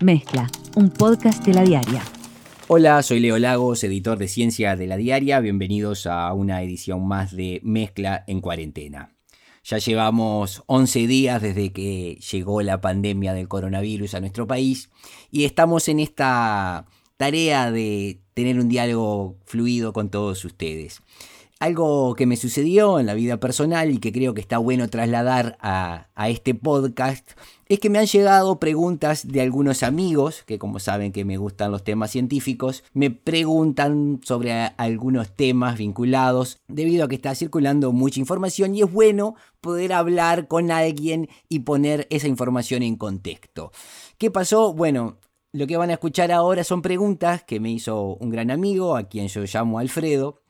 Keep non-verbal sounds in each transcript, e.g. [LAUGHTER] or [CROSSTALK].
Mezcla, un podcast de la diaria. Hola, soy Leo Lagos, editor de Ciencia de la Diaria. Bienvenidos a una edición más de Mezcla en cuarentena. Ya llevamos 11 días desde que llegó la pandemia del coronavirus a nuestro país y estamos en esta tarea de tener un diálogo fluido con todos ustedes. Algo que me sucedió en la vida personal y que creo que está bueno trasladar a, este podcast es que me han llegado preguntas de algunos amigos que como saben que me gustan los temas científicos, me preguntan sobre algunos temas vinculados debido a que está circulando mucha información y es bueno poder hablar con alguien y poner esa información en contexto. ¿Qué pasó? Bueno, lo que van a escuchar ahora son preguntas que me hizo un gran amigo, a quien yo llamo Alfredo,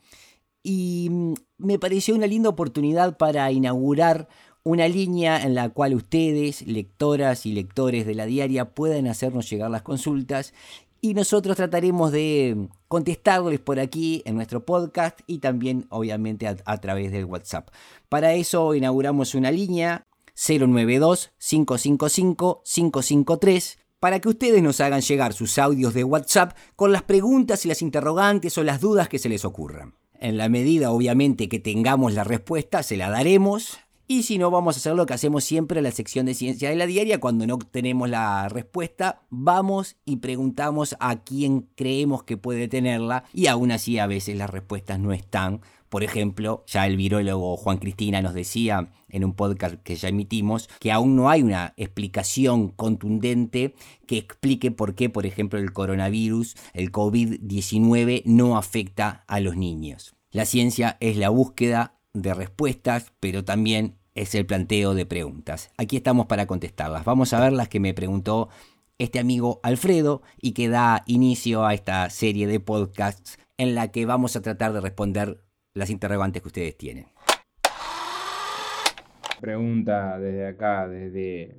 y mm, me pareció una linda oportunidad para inaugurar una línea en la cual ustedes, lectoras y lectores de la diaria, puedan hacernos llegar las consultas y nosotros trataremos de contestarles por aquí en nuestro podcast y también obviamente a, través del WhatsApp. Para eso inauguramos una línea 092-555-553 para que ustedes nos hagan llegar sus audios de WhatsApp con las preguntas y las interrogantes o las dudas que se les ocurran. En la medida, obviamente, que tengamos la respuesta, se la daremos. Y si no, vamos a hacer lo que hacemos siempre en la sección de ciencia de la diaria. Cuando no tenemos la respuesta, vamos y preguntamos a quién creemos que puede tenerla. Y aún así, a veces las respuestas no están. Por ejemplo, ya el virólogo Juan Cristina nos decía en un podcast que ya emitimos que aún no hay una explicación contundente que explique por qué, por ejemplo, el coronavirus, el COVID-19, no afecta a los niños. La ciencia es la búsqueda de respuestas, pero también es el planteo de preguntas. Aquí estamos para contestarlas. Vamos a ver las que me preguntó este amigo Alfredo y que da inicio a esta serie de podcasts en la que vamos a tratar de responder las interrogantes que ustedes tienen. Pregunta desde acá, desde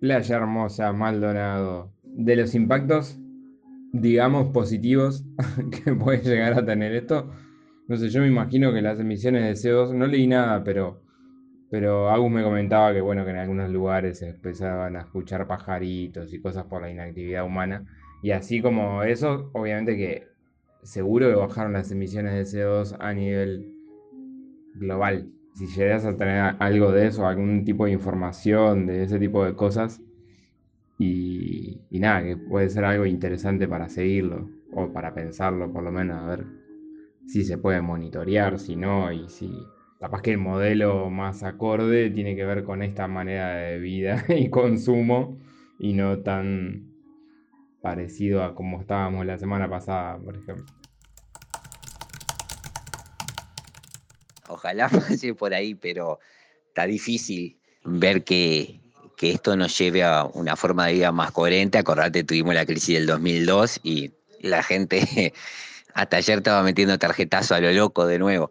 Playa Hermosa, Maldonado, de los impactos, digamos, positivos [LAUGHS] que puede llegar a tener esto. No sé, yo me imagino que las emisiones de CO2, no leí nada, pero, pero Agus me comentaba que bueno, que en algunos lugares empezaban a escuchar pajaritos y cosas por la inactividad humana. Y así como eso, obviamente que seguro que bajaron las emisiones de CO2 a nivel global. Si llegas a tener algo de eso, algún tipo de información de ese tipo de cosas, y, nada, que puede ser algo interesante para seguirlo, o para pensarlo por lo menos, a ver si se puede monitorear, si no, y si capaz que el modelo más acorde tiene que ver con esta manera de vida [LAUGHS] y consumo, y no tan parecido a como estábamos la semana pasada, por ejemplo. Ojalá [LAUGHS] pase por ahí, pero está difícil ver que, que esto nos lleve a una forma de vida más coherente. Acordate, tuvimos la crisis del 2002 y la gente [LAUGHS] hasta ayer estaba metiendo tarjetazo a lo loco de nuevo.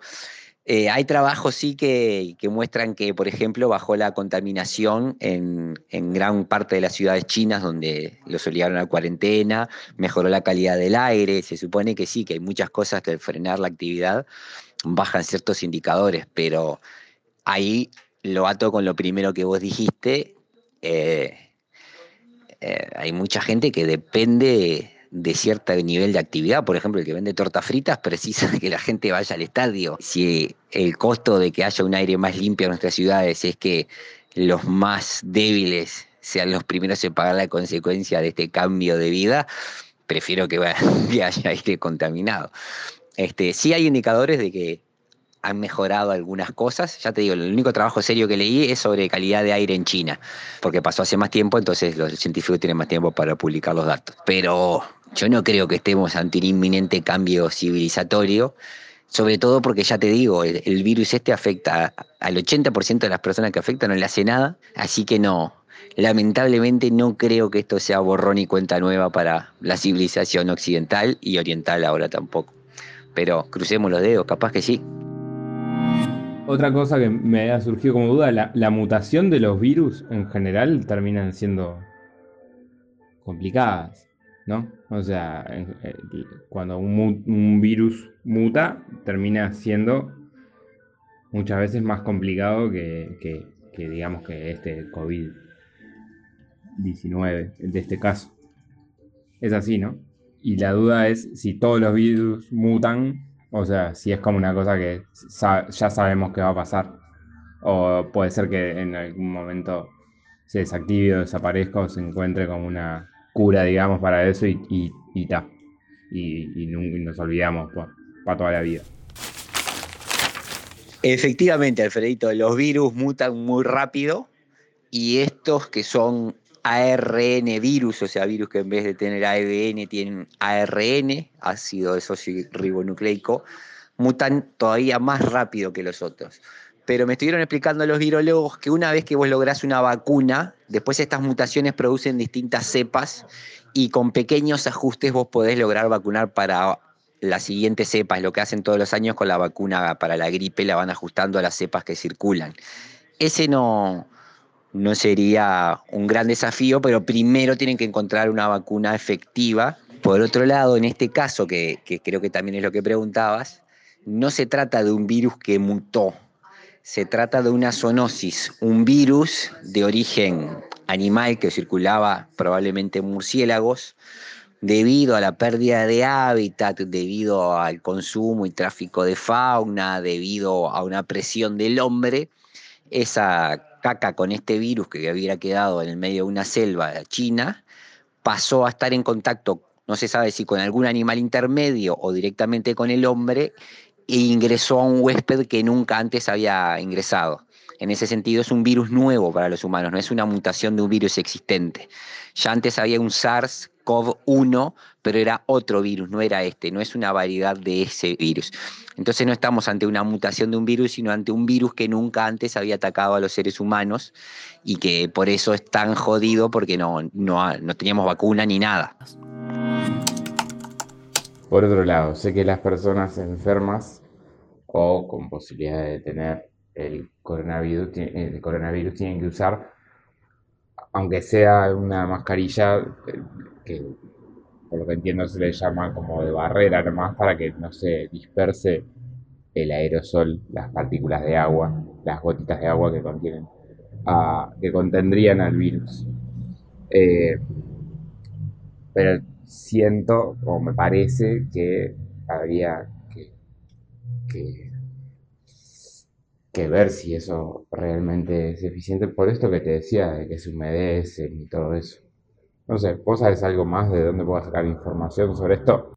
Eh, hay trabajos sí que, muestran que, por ejemplo, bajó la contaminación en, gran parte de las ciudades chinas donde los obligaron a cuarentena, mejoró la calidad del aire, se supone que sí, que hay muchas cosas que al frenar la actividad bajan ciertos indicadores, pero ahí lo ato con lo primero que vos dijiste, eh, eh, hay mucha gente que depende de cierto nivel de actividad. Por ejemplo, el que vende tortas fritas precisa [LAUGHS] que la gente vaya al estadio. Si el costo de que haya un aire más limpio en nuestras ciudades es que los más débiles sean los primeros en pagar la consecuencia de este cambio de vida, prefiero [LAUGHS] que, haya aire contaminado. Este, sí hay indicadores de que han mejorado algunas cosas. Ya te digo, el único trabajo serio que leí es sobre calidad de aire en China, porque pasó hace más tiempo, entonces los científicos tienen más tiempo para publicar los datos. Pero yo no creo que estemos ante un inminente cambio civilizatorio, sobre todo porque ya te digo, el, virus este afecta al 80% de las personas que afectan, no le hace nada, así que no. Lamentablemente no creo que esto sea borrón y cuenta nueva para la civilización occidental y oriental ahora tampoco. Pero crucemos los dedos, capaz que sí. Otra cosa que me ha surgido como duda, la, mutación de los virus en general terminan siendo complicadas, ¿no? O sea, eh, cuando un, virus muta, termina siendo muchas veces más complicado que, digamos que este COVID-19, de este caso. es así, ¿no? Y la duda es si todos los virus mutan, o sea, si es como una cosa que ya sabemos que va a pasar. O puede ser que en algún momento se desactive o desaparezca o se encuentre como una cura, digamos, para eso y, y, y, y, nos olvidamos para toda la vida. Efectivamente, Alfredito, los virus mutan muy rápido y estos que son ARN virus, o sea, virus que en vez de tener ADN tienen ARN, ácido desoxirribonucleico, mutan todavía más rápido que los otros. Pero me estuvieron explicando los virólogos que una vez que vos lográs una vacuna, después estas mutaciones producen distintas cepas y con pequeños ajustes vos podés lograr vacunar para la siguiente cepa, es lo que hacen todos los años con la vacuna para la gripe, la van ajustando a las cepas que circulan. Ese no, no sería un gran desafío, pero primero tienen que encontrar una vacuna efectiva. Por otro lado, en este caso, que, creo que también es lo que preguntabas, no se trata de un virus que mutó, se trata de una zoonosis, un virus de origen animal que circulaba probablemente en murciélagos, debido a la pérdida de hábitat, debido al consumo y tráfico de fauna, debido a una presión del hombre, esa caca con este virus que había quedado en el medio de una selva china, pasó a estar en contacto, no se sabe si con algún animal intermedio o directamente con el hombre, e ingresó a un huésped que nunca antes había ingresado. En ese sentido es un virus nuevo para los humanos, no es una mutación de un virus existente. Ya antes había un SARS-CoV-1, pero era otro virus, no era este, no es una variedad de ese virus. Entonces no estamos ante una mutación de un virus, sino ante un virus que nunca antes había atacado a los seres humanos y que por eso es tan jodido porque no, no, no teníamos vacuna ni nada. Por otro lado, sé que las personas enfermas o con posibilidad de tener el coronavirus, el coronavirus tienen que usar, aunque sea una mascarilla eh, que por lo que entiendo se le llama como de barrera nomás para que no se disperse el aerosol, las partículas de agua, las gotitas de agua que contienen, ah, que contendrían al virus. Eh, pero siento, o me parece, que habría que, que, ver si eso realmente es eficiente. Por esto que te decía, de que se humedecen y todo eso. No sé, ¿vos sabés algo más de dónde puedo sacar información sobre esto?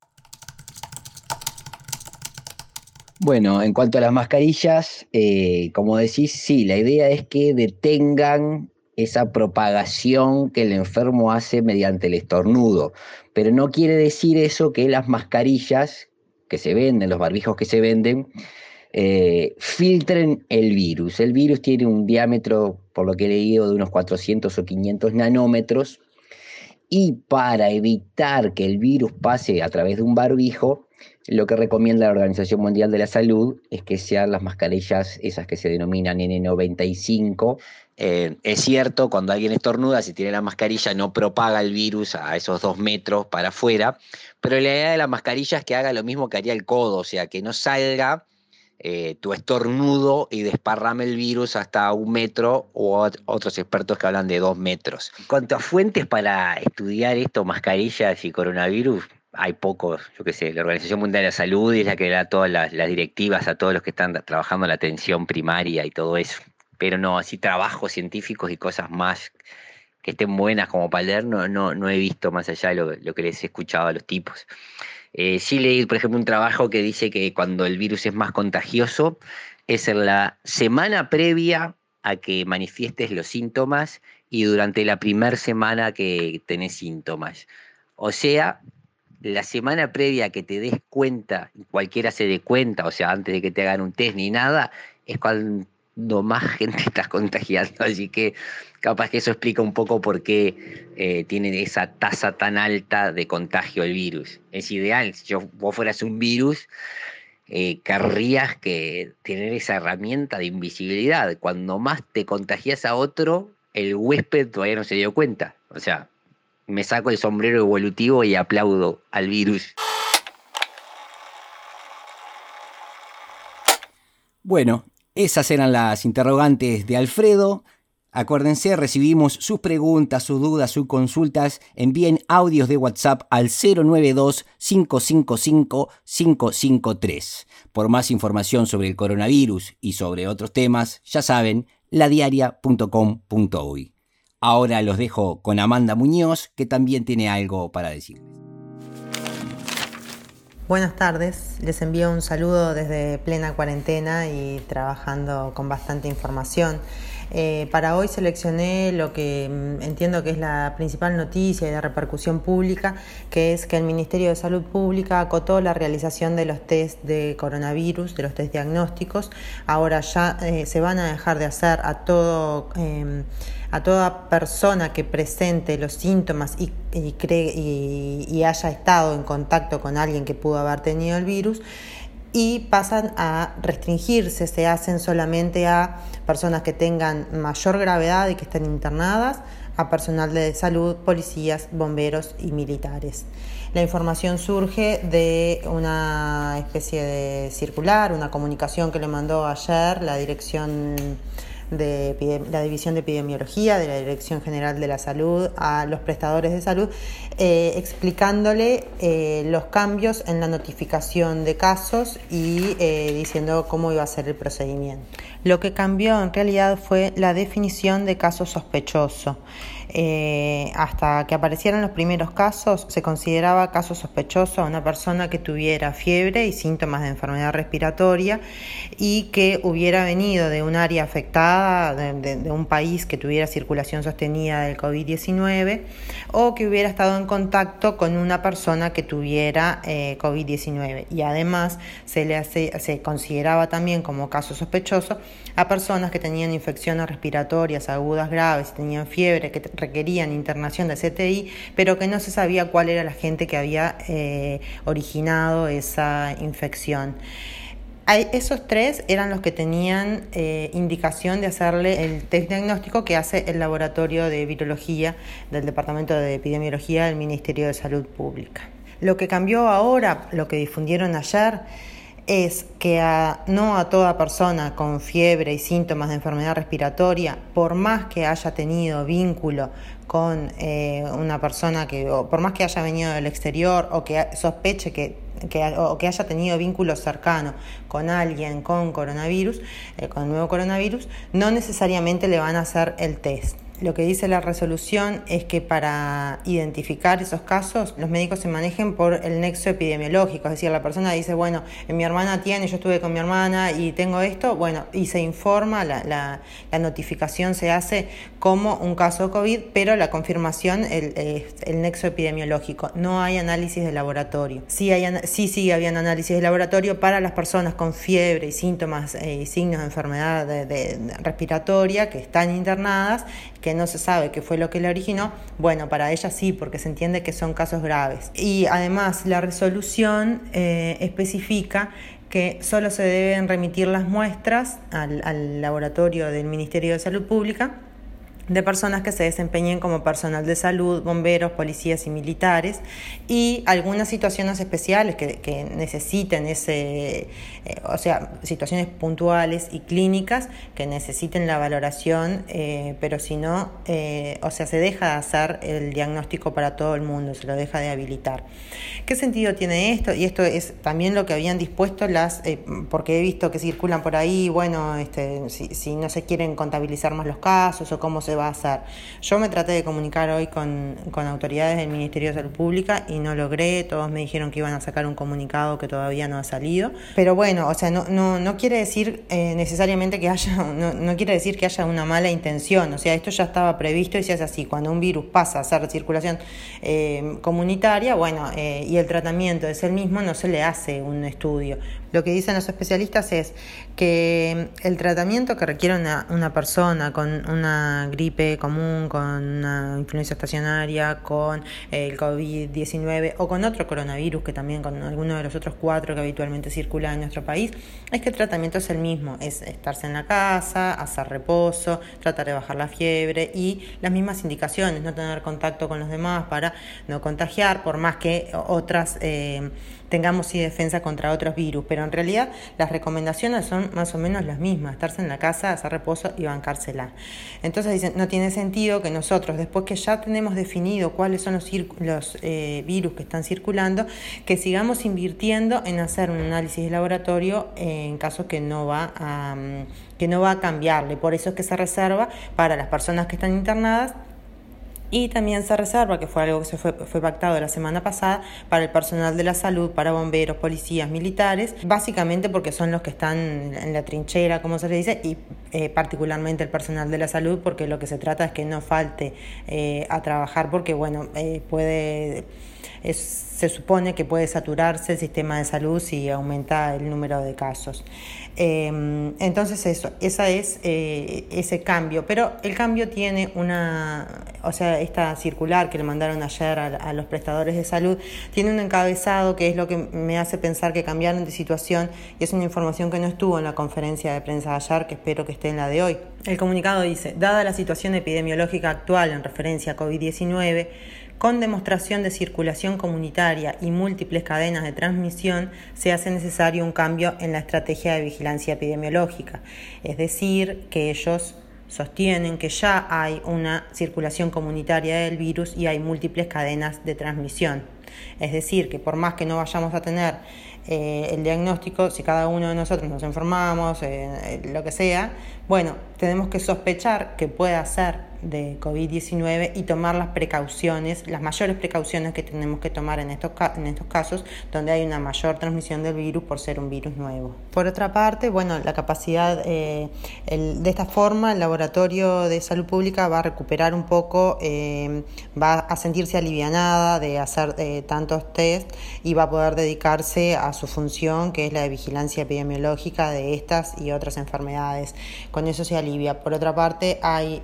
Bueno, en cuanto a las mascarillas, eh, como decís, sí, la idea es que detengan esa propagación que el enfermo hace mediante el estornudo. Pero no quiere decir eso que las mascarillas que se venden, los barbijos que se venden, eh, filtren el virus. El virus tiene un diámetro, por lo que he leído, de unos 400 o 500 nanómetros y para evitar que el virus pase a través de un barbijo, lo que recomienda la Organización Mundial de la Salud es que sean las mascarillas, esas que se denominan N95. Eh, es cierto, cuando alguien estornuda, si tiene la mascarilla, no propaga el virus a esos dos metros para afuera, pero la idea de la mascarilla es que haga lo mismo que haría el codo, o sea, que no salga eh, tu estornudo y desparrame el virus hasta un metro o otros expertos que hablan de dos metros. En cuanto a fuentes para estudiar esto, mascarillas y coronavirus, hay pocos, yo qué sé, la Organización Mundial de la Salud es la que da todas las, directivas a todos los que están trabajando en la atención primaria y todo eso. Pero no, así trabajos científicos y cosas más que estén buenas como para leer, no, no, no he visto más allá de lo, lo que les he escuchado a los tipos. Eh, sí leí, por ejemplo, un trabajo que dice que cuando el virus es más contagioso es en la semana previa a que manifiestes los síntomas y durante la primera semana que tenés síntomas. O sea, la semana previa que te des cuenta, cualquiera se dé cuenta, o sea, antes de que te hagan un test ni nada, es cuando más [LAUGHS] gente está contagiando. Así que capaz que eso explica un poco por qué eh, tiene esa tasa tan alta de contagio el virus. Es ideal, si yo, vos fueras un virus, eh, querrías que tener esa herramienta de invisibilidad. Cuando más te contagias a otro, el huésped todavía no se dio cuenta. O sea, me saco el sombrero evolutivo y aplaudo al virus. Bueno, esas eran las interrogantes de Alfredo. Acuérdense, recibimos sus preguntas, sus dudas, sus consultas. Envíen audios de WhatsApp al 092-555-553. Por más información sobre el coronavirus y sobre otros temas, ya saben, ladiaria.com.uy. Ahora los dejo con Amanda Muñoz, que también tiene algo para decirles. Buenas tardes, les envío un saludo desde plena cuarentena y trabajando con bastante información. Eh, para hoy seleccioné lo que mm, entiendo que es la principal noticia y de repercusión pública, que es que el Ministerio de Salud Pública acotó la realización de los test de coronavirus, de los test diagnósticos. Ahora ya eh, se van a dejar de hacer a todo em, a toda persona que presente los síntomas y, y haya estado en contacto con alguien que pudo haber tenido el virus y pasan a restringirse, se hacen solamente a personas que tengan mayor gravedad y que estén internadas, a personal de salud, policías, bomberos y militares. La información surge de una especie de circular, una comunicación que le mandó ayer la dirección de la División de Epidemiología de la Dirección General de la Salud a los prestadores de salud, eh, explicándole eh, los cambios en la notificación de casos y eh, diciendo cómo iba a ser el procedimiento. Lo que cambió en realidad fue la definición de caso sospechoso. Hasta que aparecieron los primeros casos, se consideraba caso sospechoso a una persona que tuviera fiebre y síntomas de enfermedad respiratoria y que hubiera venido de un área afectada, de, un país que tuviera circulación sostenida del COVID-19 o que hubiera estado en contacto con una persona que tuviera eh, COVID-19. Y además se, le se consideraba también como caso sospechoso a personas que tenían infecciones respiratorias agudas graves, tenían fiebre, que requerían internación de CTI, pero que no se sabía cuál era la gente que había eh, originado esa infección. Esos tres eran los que tenían eh, indicación de hacerle el test diagnóstico que hace el laboratorio de virología del Departamento de Epidemiología del Ministerio de Salud Pública. Lo que cambió ahora, lo que difundieron ayer, es que no a toda persona con fiebre y síntomas de enfermedad respiratoria, por más que haya tenido vínculo con eh, una persona que, o por más que haya venido del exterior o que sospeche que, o que haya tenido vínculo cercano con alguien con coronavirus, eh, con el nuevo coronavirus, no necesariamente le van a hacer el test. Lo que dice la resolución es que para identificar esos casos los médicos se manejen por el nexo epidemiológico, es decir, la persona dice, bueno, mi hermana tiene, yo estuve con mi hermana y tengo esto, bueno, y se informa, la, notificación se hace como un caso COVID, pero la confirmación el, el nexo epidemiológico, no hay análisis de laboratorio. Sí, hay, sí sigue habiendo análisis de laboratorio para las personas con fiebre y síntomas eh, y signos de enfermedad respiratoria que están internadas, que no se sabe qué fue lo que le originó, bueno, para ella sí, porque se entiende que son casos graves. Y además la resolución eh, especifica que solo se deben remitir las muestras al laboratorio del Ministerio de Salud Pública de personas que se desempeñen como personal de salud, bomberos, policías y militares, y algunas situaciones especiales que, que necesiten ese, eh, o sea, situaciones puntuales y clínicas que necesiten la valoración, eh, pero si no, eh, o sea, se deja de hacer el diagnóstico para todo el mundo, se lo deja de habilitar. ¿Qué sentido tiene esto? Y esto es también lo que habían dispuesto las, porque he visto que circulan por ahí, bueno, este, si, si no se quieren contabilizar más los casos o cómo se va a hacer. Yo me traté de comunicar hoy con, autoridades del Ministerio de Salud Pública y no logré, todos me dijeron que iban a sacar un comunicado que todavía no ha salido. Pero bueno, o sea, no, no, no quiere decir eh, necesariamente que haya, [LAUGHS] no, no, quiere decir que haya una mala intención, o sea, esto ya estaba previsto y se hace así, cuando un virus pasa a ser circulación eh, comunitaria, bueno, eh, y el tratamiento es el mismo, no se le hace un estudio. Lo que dicen los especialistas es que el tratamiento que requiere una, una persona con una gripe común, con una influencia estacionaria, con el COVID-19 o con otro coronavirus, que también con alguno de los otros cuatro que habitualmente circulan en nuestro país, es que el tratamiento es el mismo, es estarse en la casa, hacer reposo, tratar de bajar la fiebre y las mismas indicaciones, no tener contacto con los demás para no contagiar, por más que otras... Eh, tengamos sí defensa contra otros virus, pero en realidad las recomendaciones son más o menos las mismas, estarse en la casa, hacer reposo y bancársela. Entonces dicen, no tiene sentido que nosotros, después que ya tenemos definido cuáles son los, eh, virus que están circulando, que sigamos invirtiendo en hacer un análisis de laboratorio en caso que no va a, que no va a cambiarle. Por eso es que se reserva para las personas que están internadas y también se reserva, que fue algo que se fue, fue pactado la semana pasada, para el personal de la salud, para bomberos, policías, militares, básicamente porque son los que están en la trinchera, como se le dice, y eh, particularmente el personal de la salud, porque lo que se trata es que no falte eh, a trabajar, porque bueno, eh, puede se supone que puede saturarse el sistema de salud si aumenta el número de casos. Em, entonces eso, esa es eh, ese cambio, pero el cambio tiene una, o sea, esta circular que le mandaron ayer a, los prestadores de salud, tiene un encabezado que es lo que me hace pensar que cambiaron de situación y es una información que no estuvo en la conferencia de prensa de ayer, que espero que esté en la de hoy. El comunicado dice, dada la situación epidemiológica actual en referencia a COVID-19, con demostración de circulación comunitaria y múltiples cadenas de transmisión, se hace necesario un cambio en la estrategia de vigilancia epidemiológica. Es decir, que ellos sostienen que ya hay una circulación comunitaria del virus y hay múltiples cadenas de transmisión. Es decir, que por más que no vayamos a tener eh, el diagnóstico, si cada uno de nosotros nos informamos, eh, lo que sea, bueno, tenemos que sospechar que pueda ser de COVID-19 y tomar las precauciones, las mayores precauciones que tenemos que tomar en estos, en estos casos donde hay una mayor transmisión del virus por ser un virus nuevo. Por otra parte, bueno, la capacidad, eh, de esta forma el laboratorio de salud pública va a recuperar un poco, eh, va a sentirse alivianada de hacer eh, tantos test y va a poder dedicarse a su función que es la de vigilancia epidemiológica de estas y otras enfermedades. Eso se alivia. Por otra parte, hay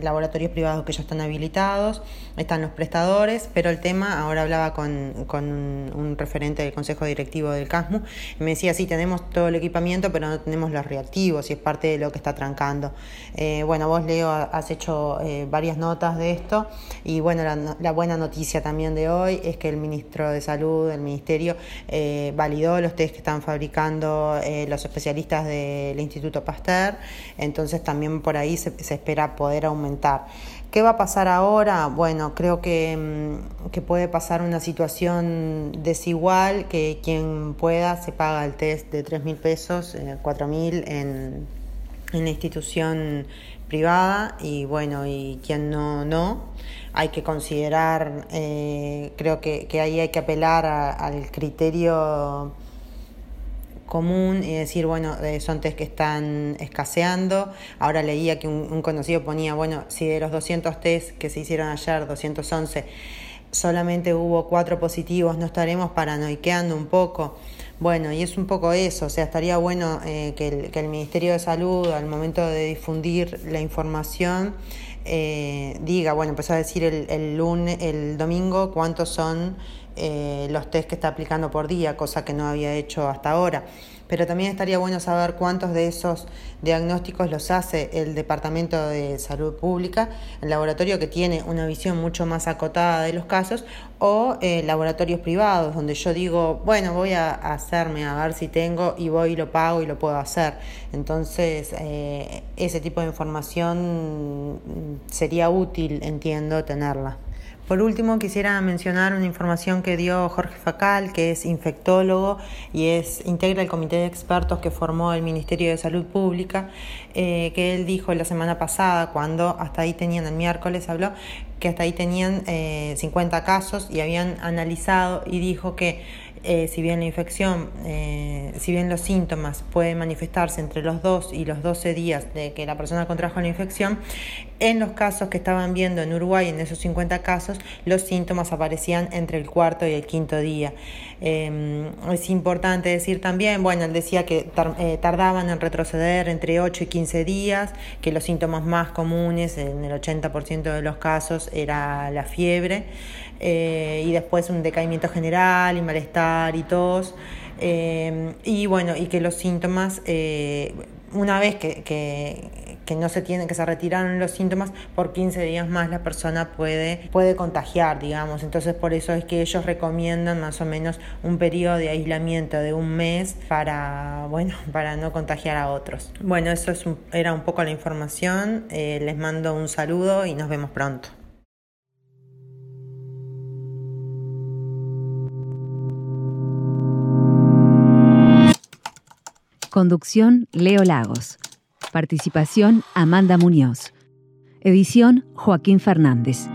la laboratorios privados que ya están habilitados, están los prestadores, pero el tema, ahora hablaba con, con un, referente del Consejo Directivo del CASMU, y me decía, sí, tenemos todo el equipamiento, pero no tenemos los reactivos y es parte de lo que está trancando. Eh, bueno, vos, Leo, has hecho eh, varias notas de esto y bueno, la, buena noticia también de hoy es que el ministro de Salud, el Ministerio, eh, validó los test que están fabricando los especialistas del Instituto Pasteur, entonces también por ahí se espera poder aumentar ¿Qué va a pasar ahora? Bueno, creo que, mm, que, puede pasar una situación desigual, que quien pueda se paga el test de 3 mil pesos, eh, 4 mil en, en la institución privada y bueno, y quien no, no. Hay que considerar, eh, creo que, que, ahí hay que apelar al criterio común y decir, bueno, eh, son test que están escaseando. Ahora leía que un, conocido ponía, bueno, si de los 200 test que se hicieron ayer, 211, solamente hubo cuatro positivos, no estaremos paranoiqueando un poco. Bueno, y es un poco eso, o sea, estaría bueno eh, que, el, que, el, Ministerio de Salud, al momento de difundir la información, eh, diga, bueno, empezó a decir el, el, lunes, el domingo cuántos son eh, los test que está aplicando por día, cosa que no había hecho hasta ahora. Pero también estaría bueno saber cuántos de esos diagnósticos los hace el Departamento de Salud Pública, el laboratorio que tiene una visión mucho más acotada de los casos, o eh, laboratorios privados, donde yo digo, bueno, voy a hacerme a ver si tengo y voy y lo pago y lo puedo hacer. Entonces, eh, ese tipo de información sería útil, entiendo, tenerla. Por último, quisiera mencionar una información que dio Jorge Facal, que es infectólogo y es integra el comité de expertos que formó el Ministerio de Salud Pública, eh, que él dijo la semana pasada, cuando hasta ahí tenían, el miércoles habló, que hasta ahí tenían 50 eh, casos y habían analizado y dijo que eh, si bien la infección, eh, si bien los síntomas pueden manifestarse entre los 2 y los 12 días de que la persona contrajo la infección, en los casos que estaban viendo en Uruguay, en esos 50 casos, los síntomas aparecían entre el cuarto y el quinto día. Em, es importante decir también, bueno, él decía que eh, tardaban en retroceder entre 8 y 15 días, que los síntomas más comunes en el 80% de los casos era la fiebre. Eh, y después un decaimiento general y malestar y tos. Eh, y bueno, y que los síntomas, eh, una vez que, que, no se tiene, que se retiraron los síntomas, por 15 días más la persona puede, puede contagiar, digamos. Entonces por eso es que ellos recomiendan más o menos un periodo de aislamiento de un mes para, bueno, [LAUGHS] para no contagiar a otros. Bueno, eso era un poco la información. Les mando un saludo y nos vemos pronto. Conducción Leo Lagos. Participación Amanda Muñoz. Edición Joaquín Fernández.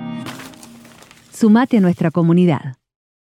Sumate a nuestra comunidad.